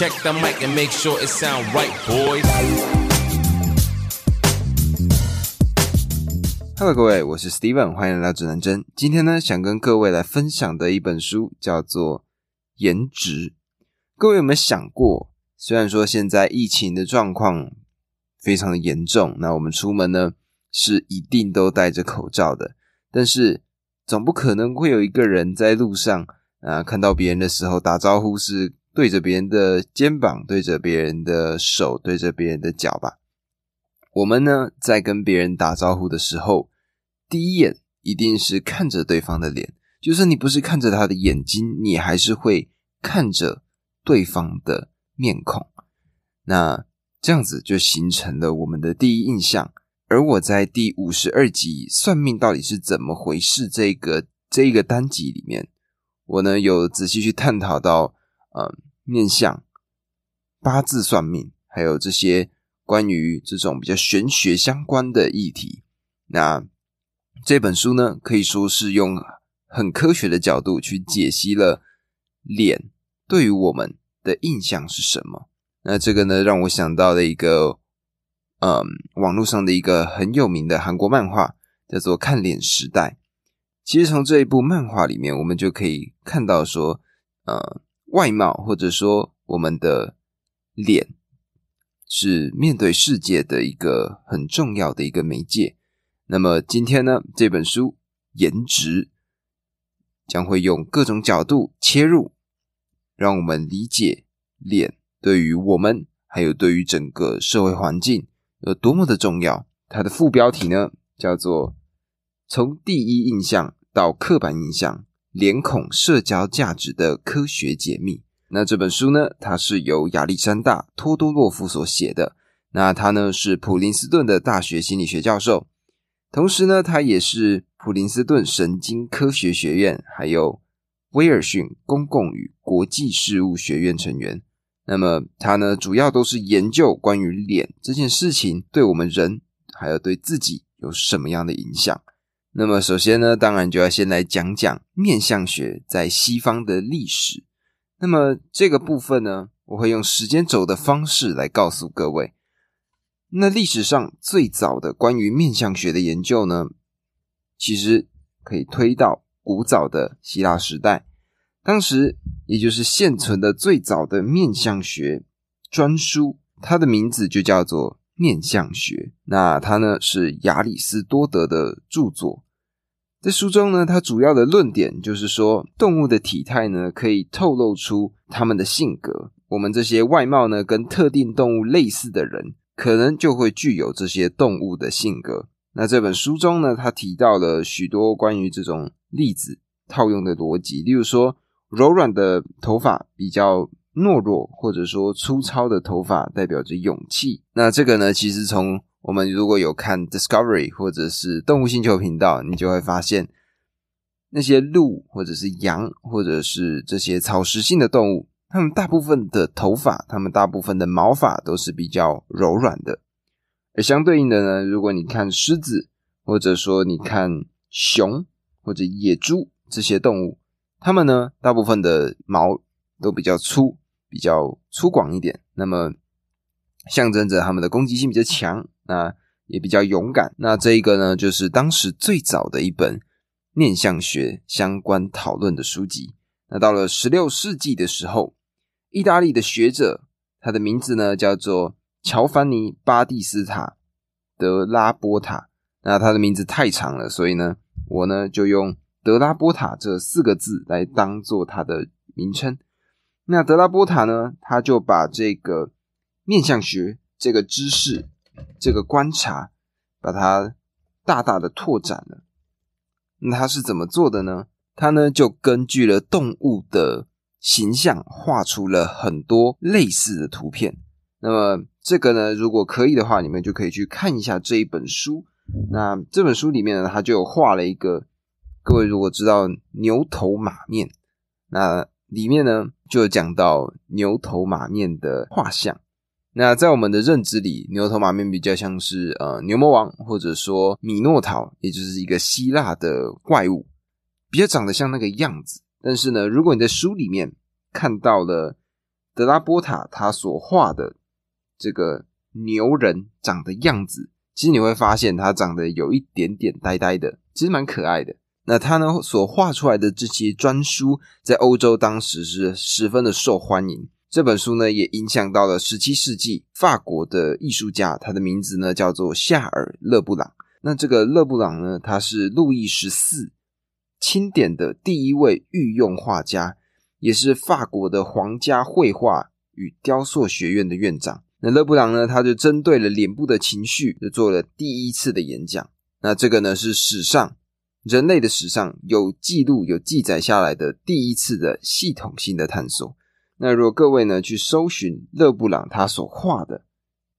Check the mic and make sure it sound right, boys. Hello，各位，我是 Steven，欢迎来到指南针。今天呢，想跟各位来分享的一本书叫做《颜值》。各位有没有想过，虽然说现在疫情的状况非常的严重，那我们出门呢是一定都戴着口罩的，但是总不可能会有一个人在路上啊看到别人的时候打招呼是对着别人的肩膀、对着别人的手、对着别人的脚吧？我们呢在跟别人打招呼的时候。第一眼一定是看着对方的脸，就算你不是看着他的眼睛，你还是会看着对方的面孔。那这样子就形成了我们的第一印象。而我在第五十二集《算命到底是怎么回事》这个这一个单集里面，我呢有仔细去探讨到，嗯，面相、八字算命，还有这些关于这种比较玄学相关的议题。那这本书呢，可以说是用很科学的角度去解析了脸对于我们的印象是什么。那这个呢，让我想到了一个，嗯，网络上的一个很有名的韩国漫画，叫做《看脸时代》。其实从这一部漫画里面，我们就可以看到说，呃，外貌或者说我们的脸是面对世界的一个很重要的一个媒介。那么今天呢，这本书颜值将会用各种角度切入，让我们理解脸对于我们还有对于整个社会环境有多么的重要。它的副标题呢，叫做“从第一印象到刻板印象，脸孔社交价值的科学解密”。那这本书呢，它是由亚历山大·托多洛夫所写的。那他呢是普林斯顿的大学心理学教授。同时呢，他也是普林斯顿神经科学学院，还有威尔逊公共与国际事务学院成员。那么他呢，主要都是研究关于脸这件事情对我们人，还有对自己有什么样的影响。那么首先呢，当然就要先来讲讲面相学在西方的历史。那么这个部分呢，我会用时间轴的方式来告诉各位。那历史上最早的关于面相学的研究呢，其实可以推到古早的希腊时代。当时也就是现存的最早的面相学专书，它的名字就叫做《面相学》。那它呢是亚里士多德的著作。在书中呢，它主要的论点就是说，动物的体态呢可以透露出它们的性格。我们这些外貌呢跟特定动物类似的人。可能就会具有这些动物的性格。那这本书中呢，他提到了许多关于这种例子套用的逻辑，例如说，柔软的头发比较懦弱，或者说粗糙的头发代表着勇气。那这个呢，其实从我们如果有看 Discovery 或者是动物星球频道，你就会发现，那些鹿或者是羊或者是这些草食性的动物。它们大部分的头发，它们大部分的毛发都是比较柔软的，而相对应的呢，如果你看狮子，或者说你看熊或者野猪这些动物，它们呢大部分的毛都比较粗，比较粗犷一点，那么象征着他们的攻击性比较强，那也比较勇敢。那这一个呢，就是当时最早的一本面相学相关讨论的书籍。那到了十六世纪的时候。意大利的学者，他的名字呢叫做乔凡尼·巴蒂斯塔·德拉波塔。那他的名字太长了，所以呢，我呢就用德拉波塔这四个字来当做他的名称。那德拉波塔呢，他就把这个面相学这个知识、这个观察，把它大大的拓展了。那他是怎么做的呢？他呢就根据了动物的。形象画出了很多类似的图片。那么这个呢，如果可以的话，你们就可以去看一下这一本书。那这本书里面呢，他就画了一个。各位如果知道牛头马面，那里面呢就讲到牛头马面的画像。那在我们的认知里，牛头马面比较像是呃牛魔王，或者说米诺陶，也就是一个希腊的怪物，比较长得像那个样子。但是呢，如果你在书里面看到了德拉波塔他所画的这个牛人长的样子，其实你会发现他长得有一点点呆呆的，其实蛮可爱的。那他呢所画出来的这些专书，在欧洲当时是十分的受欢迎。这本书呢也影响到了十七世纪法国的艺术家，他的名字呢叫做夏尔·勒布朗。那这个勒布朗呢，他是路易十四钦点的第一位御用画家，也是法国的皇家绘画与雕塑学院的院长。那勒布朗呢，他就针对了脸部的情绪，就做了第一次的演讲。那这个呢，是史上人类的史上有记录、有记载下来的第一次的系统性的探索。那如果各位呢去搜寻勒布朗他所画的，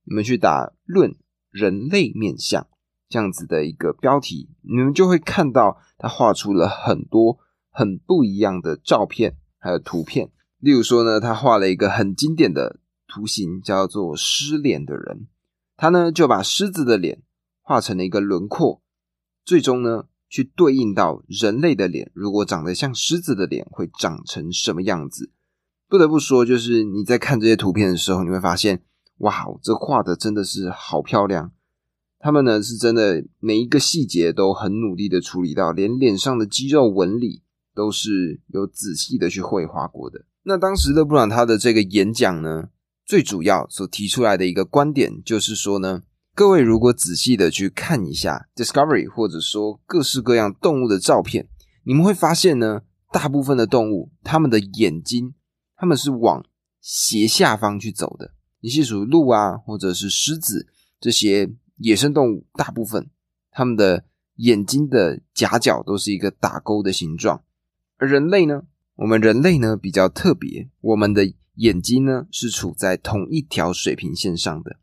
你们去打“论人类面相”这样子的一个标题，你们就会看到他画出了很多很不一样的照片，还有图片。例如说呢，他画了一个很经典的图形，叫做狮脸的人。他呢就把狮子的脸画成了一个轮廓，最终呢去对应到人类的脸，如果长得像狮子的脸，会长成什么样子？不得不说，就是你在看这些图片的时候，你会发现，哇，这画的真的是好漂亮。他们呢是真的每一个细节都很努力的处理到，连脸上的肌肉纹理都是有仔细的去绘画过的。那当时勒布朗他的这个演讲呢，最主要所提出来的一个观点就是说呢，各位如果仔细的去看一下 Discovery 或者说各式各样动物的照片，你们会发现呢，大部分的动物它们的眼睛。他们是往斜下方去走的。你细数鹿啊，或者是狮子这些野生动物，大部分它们的眼睛的夹角都是一个打勾的形状。而人类呢，我们人类呢比较特别，我们的眼睛呢是处在同一条水平线上的。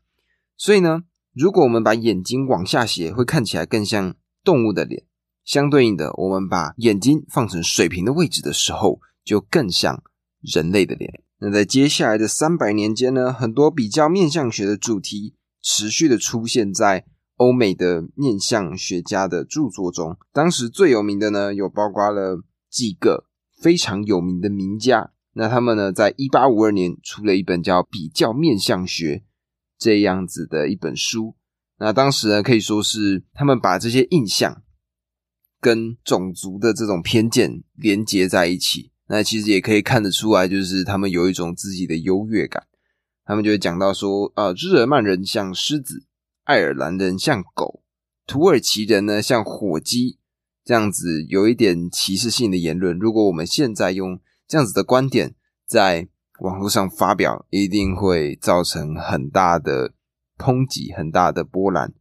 所以呢，如果我们把眼睛往下斜，会看起来更像动物的脸；相对应的，我们把眼睛放成水平的位置的时候，就更像。人类的脸。那在接下来的三百年间呢，很多比较面相学的主题持续的出现在欧美的面相学家的著作中。当时最有名的呢，有包括了几个非常有名的名家。那他们呢，在一八五二年出了一本叫《比较面相学》这样子的一本书。那当时呢，可以说是他们把这些印象跟种族的这种偏见连接在一起。那其实也可以看得出来，就是他们有一种自己的优越感。他们就会讲到说，呃，日耳曼人像狮子，爱尔兰人像狗，土耳其人呢像火鸡，这样子有一点歧视性的言论。如果我们现在用这样子的观点在网络上发表，一定会造成很大的抨击，很大的波澜。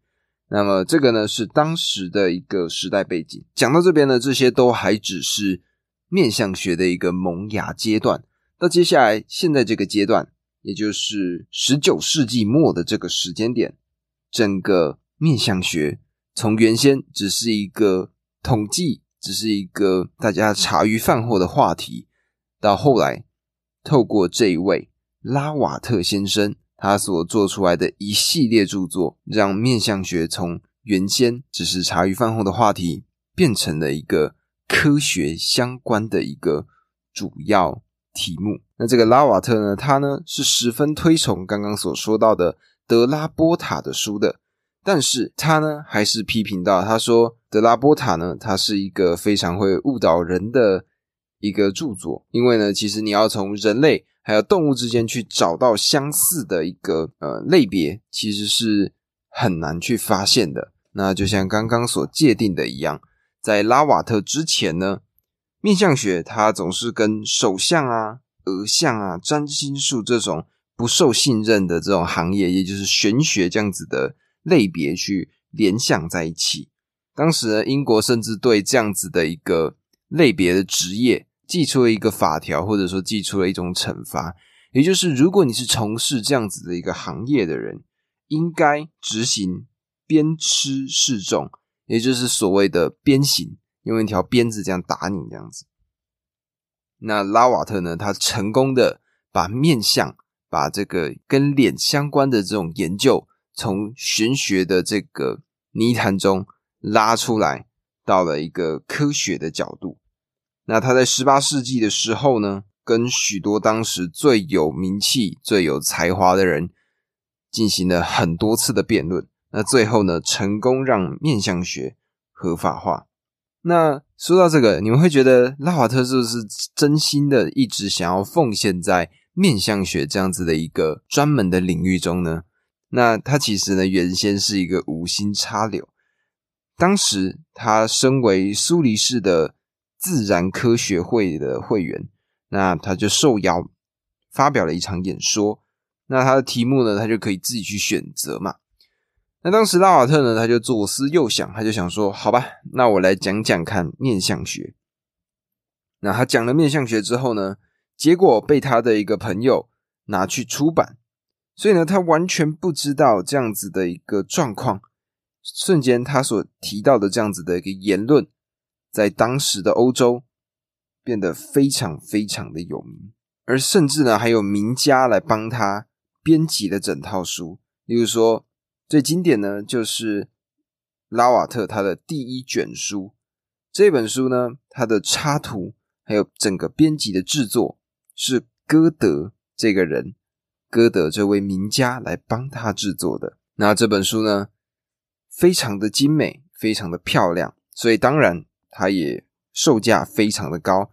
那么这个呢是当时的一个时代背景。讲到这边呢，这些都还只是。面相学的一个萌芽阶段，到接下来现在这个阶段，也就是十九世纪末的这个时间点，整个面相学从原先只是一个统计，只是一个大家茶余饭后的话题，到后来透过这一位拉瓦特先生他所做出来的一系列著作，让面相学从原先只是茶余饭后的话题，变成了一个。科学相关的一个主要题目。那这个拉瓦特呢，他呢是十分推崇刚刚所说到的德拉波塔的书的，但是他呢还是批评到，他说德拉波塔呢，他是一个非常会误导人的一个著作，因为呢，其实你要从人类还有动物之间去找到相似的一个呃类别，其实是很难去发现的。那就像刚刚所界定的一样。在拉瓦特之前呢，面相学它总是跟手相啊、额相啊、占星术这种不受信任的这种行业，也就是玄学这样子的类别去联想在一起。当时呢，英国甚至对这样子的一个类别的职业，寄出了一个法条，或者说寄出了一种惩罚，也就是如果你是从事这样子的一个行业的人，应该执行鞭笞示众。也就是所谓的鞭刑，用一条鞭子这样打你这样子。那拉瓦特呢？他成功的把面相、把这个跟脸相关的这种研究，从玄学的这个泥潭中拉出来，到了一个科学的角度。那他在十八世纪的时候呢，跟许多当时最有名气、最有才华的人进行了很多次的辩论。那最后呢，成功让面相学合法化。那说到这个，你们会觉得拉瓦特是不是真心的一直想要奉献在面相学这样子的一个专门的领域中呢？那他其实呢，原先是一个无心插柳。当时他身为苏黎世的自然科学会的会员，那他就受邀发表了一场演说。那他的题目呢，他就可以自己去选择嘛。那当时拉瓦特呢，他就左思右想，他就想说：“好吧，那我来讲讲看面相学。”那他讲了面相学之后呢，结果被他的一个朋友拿去出版，所以呢，他完全不知道这样子的一个状况。瞬间，他所提到的这样子的一个言论，在当时的欧洲变得非常非常的有名，而甚至呢，还有名家来帮他编辑了整套书，例如说。最经典呢，就是拉瓦特他的第一卷书。这本书呢，它的插图还有整个编辑的制作，是歌德这个人，歌德这位名家来帮他制作的。那这本书呢，非常的精美，非常的漂亮，所以当然它也售价非常的高。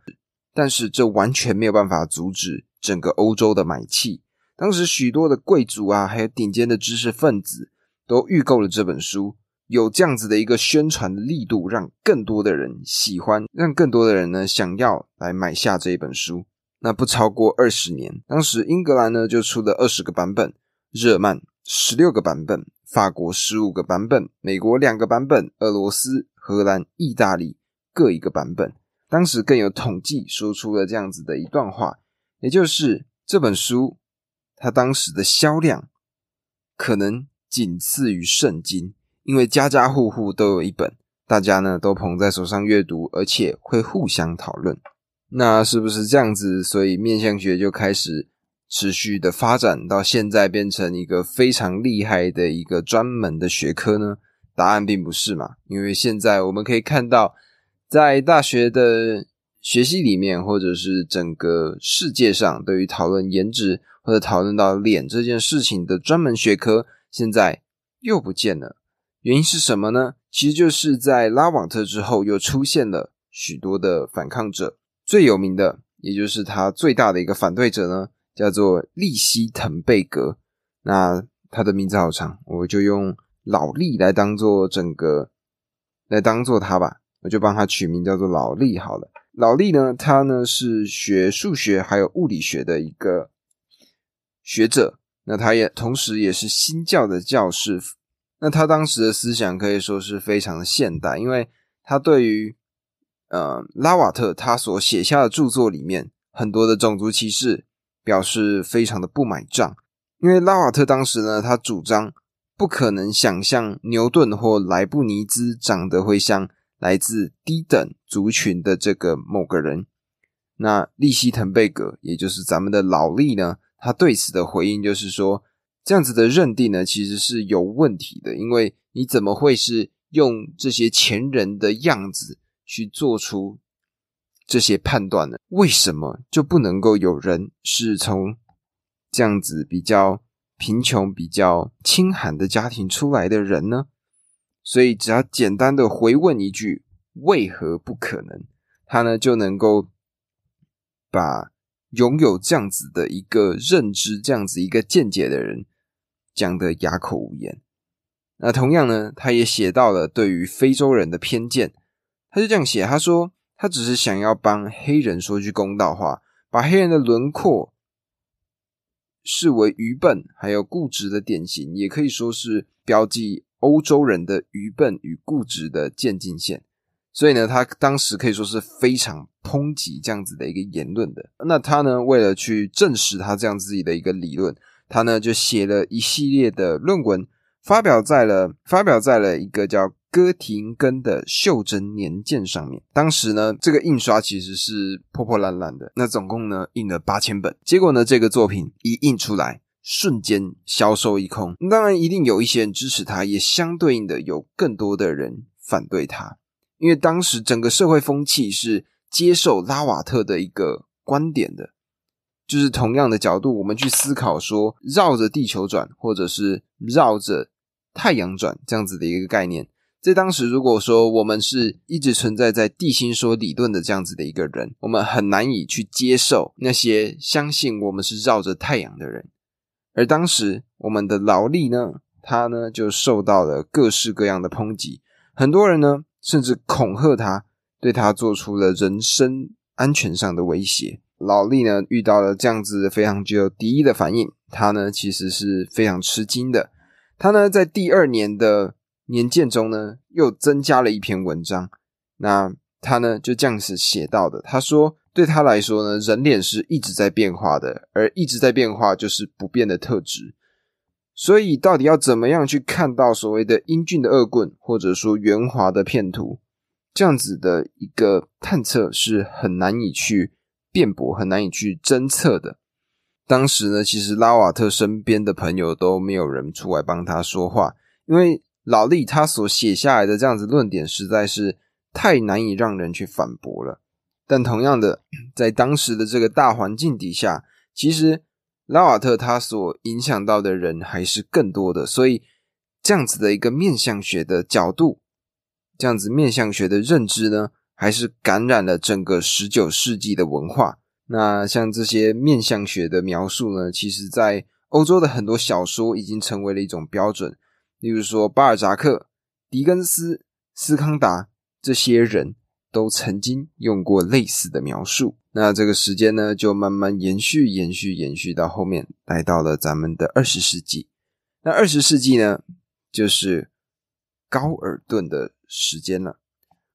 但是这完全没有办法阻止整个欧洲的买气。当时许多的贵族啊，还有顶尖的知识分子。都预购了这本书，有这样子的一个宣传的力度，让更多的人喜欢，让更多的人呢想要来买下这一本书。那不超过二十年，当时英格兰呢就出了二十个版本，日曼十六个版本，法国十五个版本，美国两个版本，俄罗斯、荷兰、意大利各一个版本。当时更有统计说出了这样子的一段话，也就是这本书它当时的销量可能。仅次于圣经，因为家家户户都有一本，大家呢都捧在手上阅读，而且会互相讨论。那是不是这样子？所以面相学就开始持续的发展，到现在变成一个非常厉害的一个专门的学科呢？答案并不是嘛，因为现在我们可以看到，在大学的学习里面，或者是整个世界上，对于讨论颜值或者讨论到脸这件事情的专门学科。现在又不见了，原因是什么呢？其实就是在拉瓦特之后，又出现了许多的反抗者。最有名的，也就是他最大的一个反对者呢，叫做利希滕贝格。那他的名字好长，我就用老利来当做整个来当做他吧，我就帮他取名叫做老利好了。老利呢，他呢是学数学还有物理学的一个学者。那他也同时也是新教的教士，那他当时的思想可以说是非常的现代，因为他对于呃拉瓦特他所写下的著作里面很多的种族歧视表示非常的不买账，因为拉瓦特当时呢，他主张不可能想象牛顿或莱布尼兹长得会像来自低等族群的这个某个人，那利希滕贝格也就是咱们的老利呢。他对此的回应就是说，这样子的认定呢，其实是有问题的，因为你怎么会是用这些前人的样子去做出这些判断呢？为什么就不能够有人是从这样子比较贫穷、比较清寒的家庭出来的人呢？所以只要简单的回问一句“为何不可能”，他呢就能够把。拥有这样子的一个认知、这样子一个见解的人，讲得哑口无言。那同样呢，他也写到了对于非洲人的偏见。他就这样写，他说他只是想要帮黑人说句公道话，把黑人的轮廓视为愚笨还有固执的典型，也可以说是标记欧洲人的愚笨与固执的渐进线。所以呢，他当时可以说是非常抨击这样子的一个言论的。那他呢，为了去证实他这样自己的一个理论，他呢就写了一系列的论文，发表在了发表在了一个叫哥廷根的袖珍年鉴上面。当时呢，这个印刷其实是破破烂烂的。那总共呢印了八千本。结果呢，这个作品一印出来，瞬间销售一空。当然，一定有一些人支持他，也相对应的有更多的人反对他。因为当时整个社会风气是接受拉瓦特的一个观点的，就是同样的角度，我们去思考说绕着地球转，或者是绕着太阳转这样子的一个概念。在当时，如果说我们是一直存在在地心说理论的这样子的一个人，我们很难以去接受那些相信我们是绕着太阳的人。而当时我们的劳力呢，他呢就受到了各式各样的抨击，很多人呢甚至恐吓他，对他做出了人身安全上的威胁。劳力呢遇到了这样子非常具有敌意的反应，他呢其实是非常吃惊的。他呢在第二年的。年鉴中呢，又增加了一篇文章。那他呢就这样子写到的。他说，对他来说呢，人脸是一直在变化的，而一直在变化就是不变的特质。所以，到底要怎么样去看到所谓的英俊的恶棍，或者说圆滑的骗图，这样子的一个探测是很难以去辩驳，很难以去侦测的。当时呢，其实拉瓦特身边的朋友都没有人出来帮他说话，因为。老力他所写下来的这样子论点实在是太难以让人去反驳了。但同样的，在当时的这个大环境底下，其实拉瓦特他所影响到的人还是更多的。所以，这样子的一个面相学的角度，这样子面相学的认知呢，还是感染了整个十九世纪的文化。那像这些面相学的描述呢，其实在欧洲的很多小说已经成为了一种标准。例如说，巴尔扎克、狄更斯、斯康达这些人都曾经用过类似的描述。那这个时间呢，就慢慢延续、延续、延续到后面，来到了咱们的二十世纪。那二十世纪呢，就是高尔顿的时间了。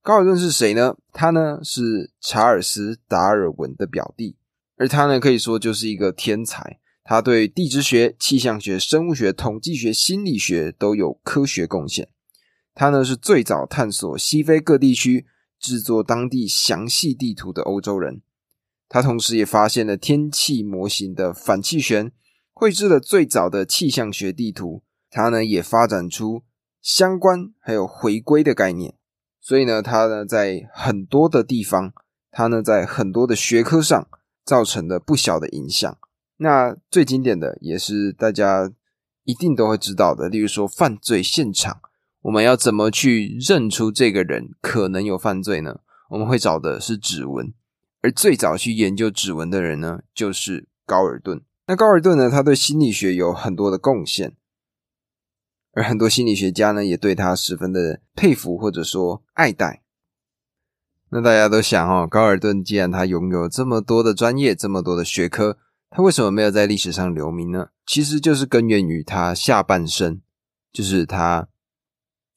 高尔顿是谁呢？他呢是查尔斯·达尔文的表弟，而他呢可以说就是一个天才。他对地质学、气象学、生物学、统计学、心理学都有科学贡献。他呢是最早探索西非各地区、制作当地详细地图的欧洲人。他同时也发现了天气模型的反气旋，绘制了最早的气象学地图。他呢也发展出相关还有回归的概念。所以呢，他呢在很多的地方，他呢在很多的学科上造成了不小的影响。那最经典的也是大家一定都会知道的，例如说犯罪现场，我们要怎么去认出这个人可能有犯罪呢？我们会找的是指纹，而最早去研究指纹的人呢，就是高尔顿。那高尔顿呢，他对心理学有很多的贡献，而很多心理学家呢，也对他十分的佩服或者说爱戴。那大家都想哦，高尔顿既然他拥有这么多的专业，这么多的学科。他为什么没有在历史上留名呢？其实就是根源于他下半生，就是他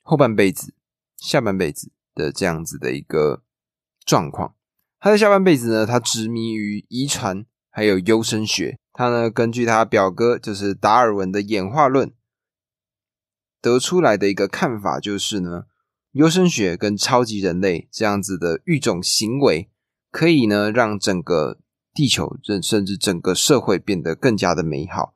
后半辈子、下半辈子的这样子的一个状况。他的下半辈子呢，他执迷于遗传还有优生学。他呢，根据他表哥就是达尔文的演化论得出来的一个看法，就是呢，优生学跟超级人类这样子的育种行为，可以呢让整个。地球，甚甚至整个社会变得更加的美好。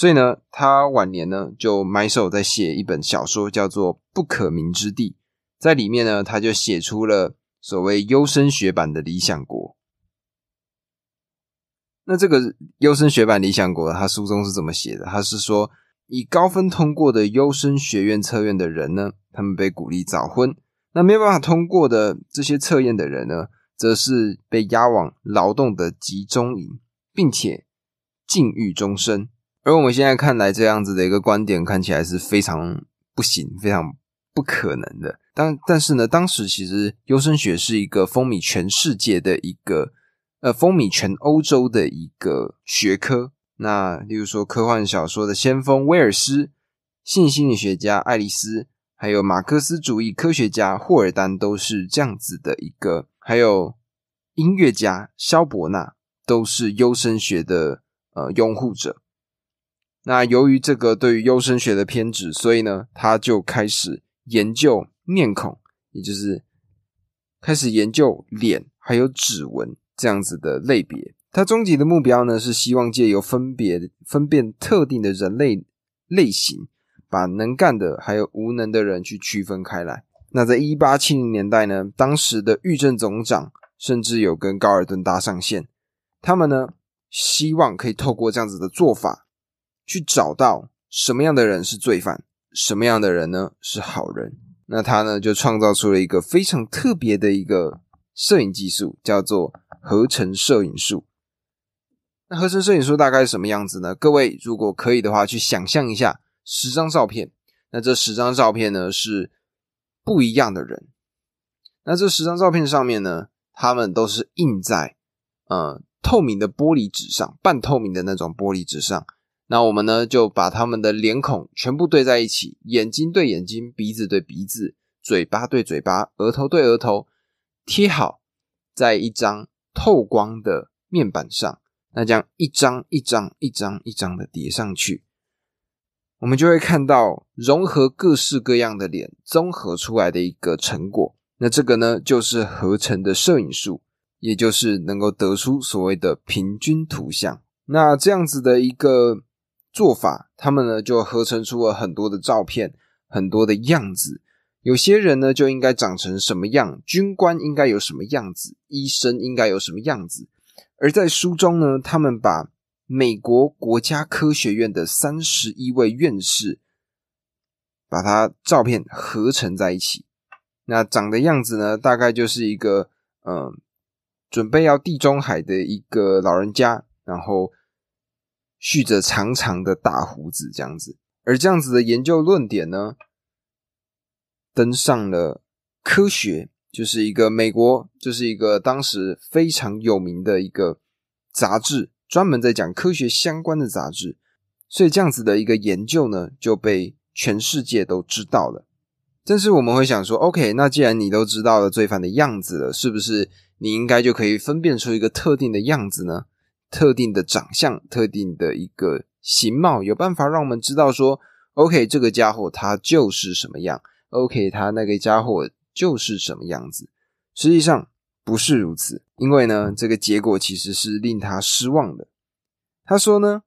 所以呢，他晚年呢就埋首在写一本小说，叫做《不可名之地》。在里面呢，他就写出了所谓优生学版的理想国。那这个优生学版理想国，他书中是怎么写的？他是说，以高分通过的优生学院测验的人呢，他们被鼓励早婚；那没有办法通过的这些测验的人呢？则是被押往劳动的集中营，并且禁欲终身。而我们现在看来，这样子的一个观点看起来是非常不行、非常不可能的。但但是呢，当时其实优生学是一个风靡全世界的一个，呃，风靡全欧洲的一个学科。那例如说，科幻小说的先锋威尔斯、性心理学家爱丽丝，还有马克思主义科学家霍尔丹，都是这样子的一个。还有音乐家肖伯纳都是优生学的呃拥护者。那由于这个对于优生学的偏执，所以呢，他就开始研究面孔，也就是开始研究脸还有指纹这样子的类别。他终极的目标呢，是希望借由分别分辨特定的人类类型，把能干的还有无能的人去区分开来。那在一八七零年代呢，当时的狱政总长甚至有跟高尔顿搭上线，他们呢希望可以透过这样子的做法，去找到什么样的人是罪犯，什么样的人呢是好人。那他呢就创造出了一个非常特别的一个摄影技术，叫做合成摄影术。那合成摄影术大概是什么样子呢？各位如果可以的话，去想象一下十张照片。那这十张照片呢是不一样的人。那这十张照片上面呢，他们都是印在呃透明的玻璃纸上，半透明的那种玻璃纸上。那我们呢就把他们的脸孔全部对在一起，眼睛对眼睛，鼻子对鼻子，嘴巴对嘴巴，额头对额头，贴好在一张透光的面板上。那这样一张一张一张一张的叠上去，我们就会看到融合各式各样的脸综合出来的一个成果。那这个呢，就是合成的摄影术，也就是能够得出所谓的平均图像。那这样子的一个做法，他们呢就合成出了很多的照片，很多的样子。有些人呢就应该长成什么样，军官应该有什么样子，医生应该有什么样子。而在书中呢，他们把美国国家科学院的三十一位院士，把他照片合成在一起。那长的样子呢，大概就是一个嗯，准备要地中海的一个老人家，然后蓄着长长的大胡子这样子。而这样子的研究论点呢，登上了科学。就是一个美国，就是一个当时非常有名的一个杂志，专门在讲科学相关的杂志。所以这样子的一个研究呢，就被全世界都知道了。但是我们会想说，OK，那既然你都知道了罪犯的样子了，是不是你应该就可以分辨出一个特定的样子呢？特定的长相，特定的一个形貌，有办法让我们知道说，OK，这个家伙他就是什么样？OK，他那个家伙。就是什么样子，实际上不是如此，因为呢，这个结果其实是令他失望的。他说呢，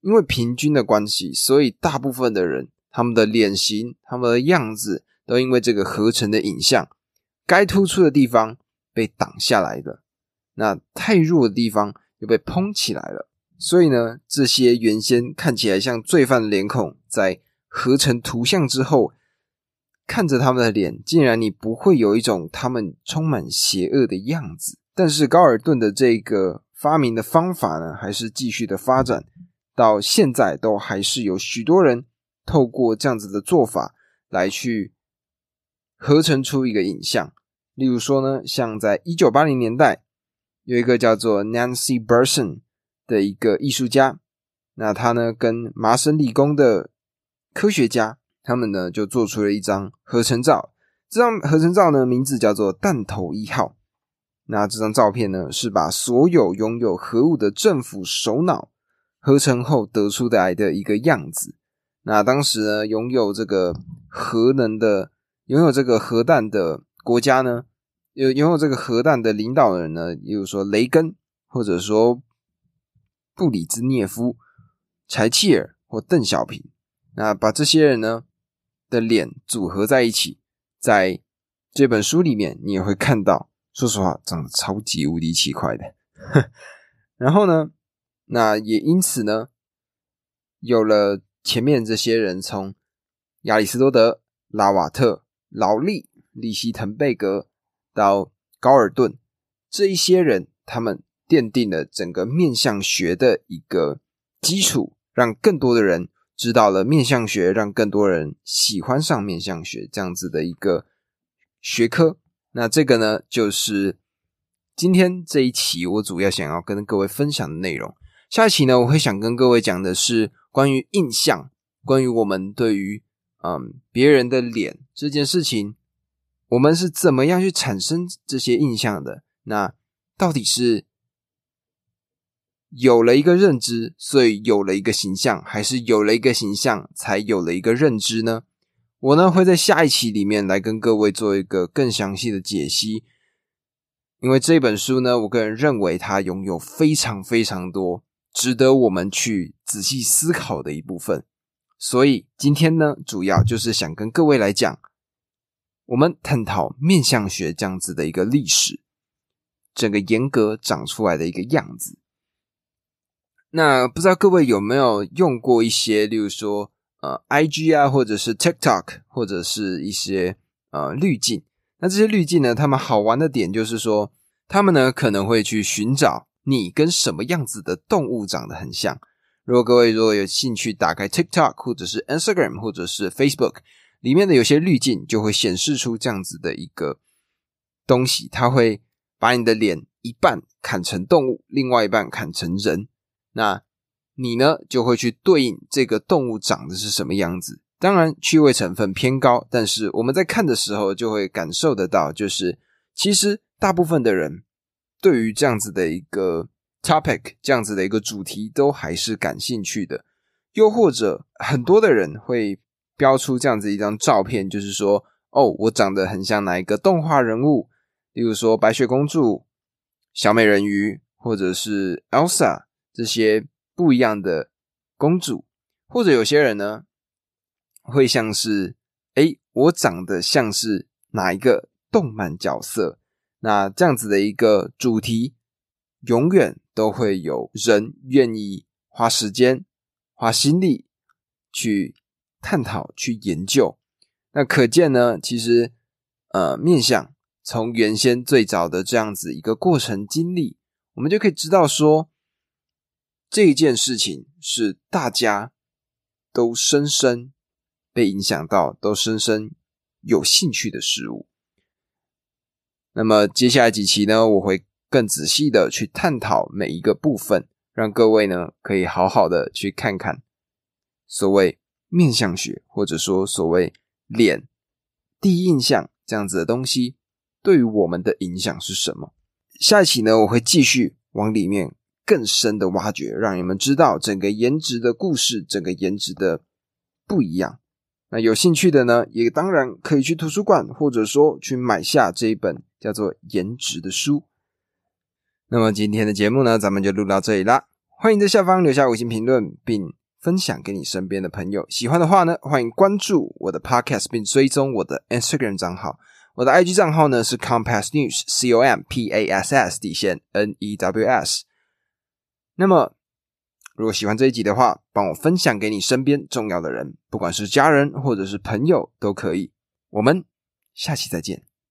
因为平均的关系，所以大部分的人他们的脸型、他们的样子，都因为这个合成的影像，该突出的地方被挡下来的，那太弱的地方又被蓬起来了。所以呢，这些原先看起来像罪犯的脸孔，在合成图像之后。看着他们的脸，竟然你不会有一种他们充满邪恶的样子。但是高尔顿的这个发明的方法呢，还是继续的发展，到现在都还是有许多人透过这样子的做法来去合成出一个影像。例如说呢，像在一九八零年代，有一个叫做 Nancy Berson 的一个艺术家，那他呢跟麻省理工的科学家。他们呢就做出了一张合成照，这张合成照呢名字叫做“弹头一号”。那这张照片呢是把所有拥有核武的政府首脑合成后得出来的一个样子。那当时呢拥有这个核能的、拥有这个核弹的国家呢，有拥有这个核弹的领导人呢，比如说雷根，或者说布里兹涅夫、柴契尔或邓小平。那把这些人呢？的脸组合在一起，在这本书里面，你也会看到。说实话，长得超级无敌奇怪的。然后呢，那也因此呢，有了前面这些人，从亚里士多德、拉瓦特、劳利、利希滕贝格到高尔顿这一些人，他们奠定了整个面相学的一个基础，让更多的人。知道了面相学，让更多人喜欢上面相学这样子的一个学科。那这个呢，就是今天这一期我主要想要跟各位分享的内容。下一期呢，我会想跟各位讲的是关于印象，关于我们对于嗯别人的脸这件事情，我们是怎么样去产生这些印象的？那到底是？有了一个认知，所以有了一个形象，还是有了一个形象才有了一个认知呢？我呢会在下一期里面来跟各位做一个更详细的解析。因为这本书呢，我个人认为它拥有非常非常多值得我们去仔细思考的一部分。所以今天呢，主要就是想跟各位来讲，我们探讨面相学这样子的一个历史。整个严格长出来的一个样子。那不知道各位有没有用过一些，例如说呃，IG 啊，或者是 TikTok，或者是一些呃滤镜。那这些滤镜呢，他们好玩的点就是说，他们呢可能会去寻找你跟什么样子的动物长得很像。如果各位如果有兴趣打开 TikTok 或者是 Instagram 或者是 Facebook 里面的有些滤镜，就会显示出这样子的一个东西，它会把你的脸一半砍成动物，另外一半砍成人。那你呢，就会去对应这个动物长得是什么样子。当然，趣味成分偏高，但是我们在看的时候就会感受得到，就是其实大部分的人对于这样子的一个 topic，这样子的一个主题都还是感兴趣的。又或者很多的人会标出这样子一张照片，就是说，哦，我长得很像哪一个动画人物，例如说白雪公主、小美人鱼，或者是 Elsa。这些不一样的公主，或者有些人呢，会像是，哎，我长得像是哪一个动漫角色？那这样子的一个主题，永远都会有人愿意花时间、花心力去探讨、去研究。那可见呢，其实，呃，面相从原先最早的这样子一个过程经历，我们就可以知道说。这一件事情是大家都深深被影响到，都深深有兴趣的事物。那么接下来几期呢，我会更仔细的去探讨每一个部分，让各位呢可以好好的去看看所谓面相学，或者说所谓脸第一印象这样子的东西对于我们的影响是什么。下一期呢，我会继续往里面。更深的挖掘，让你们知道整个颜值的故事，整个颜值的不一样。那有兴趣的呢，也当然可以去图书馆，或者说去买下这一本叫做《颜值》的书。那么今天的节目呢，咱们就录到这里啦。欢迎在下方留下五星评论，并分享给你身边的朋友。喜欢的话呢，欢迎关注我的 Podcast，并追踪我的 Instagram 账号。我的 IG 账号呢是 Compass News，C O M P A S S 底线 N E W S。那么，如果喜欢这一集的话，帮我分享给你身边重要的人，不管是家人或者是朋友都可以。我们下期再见。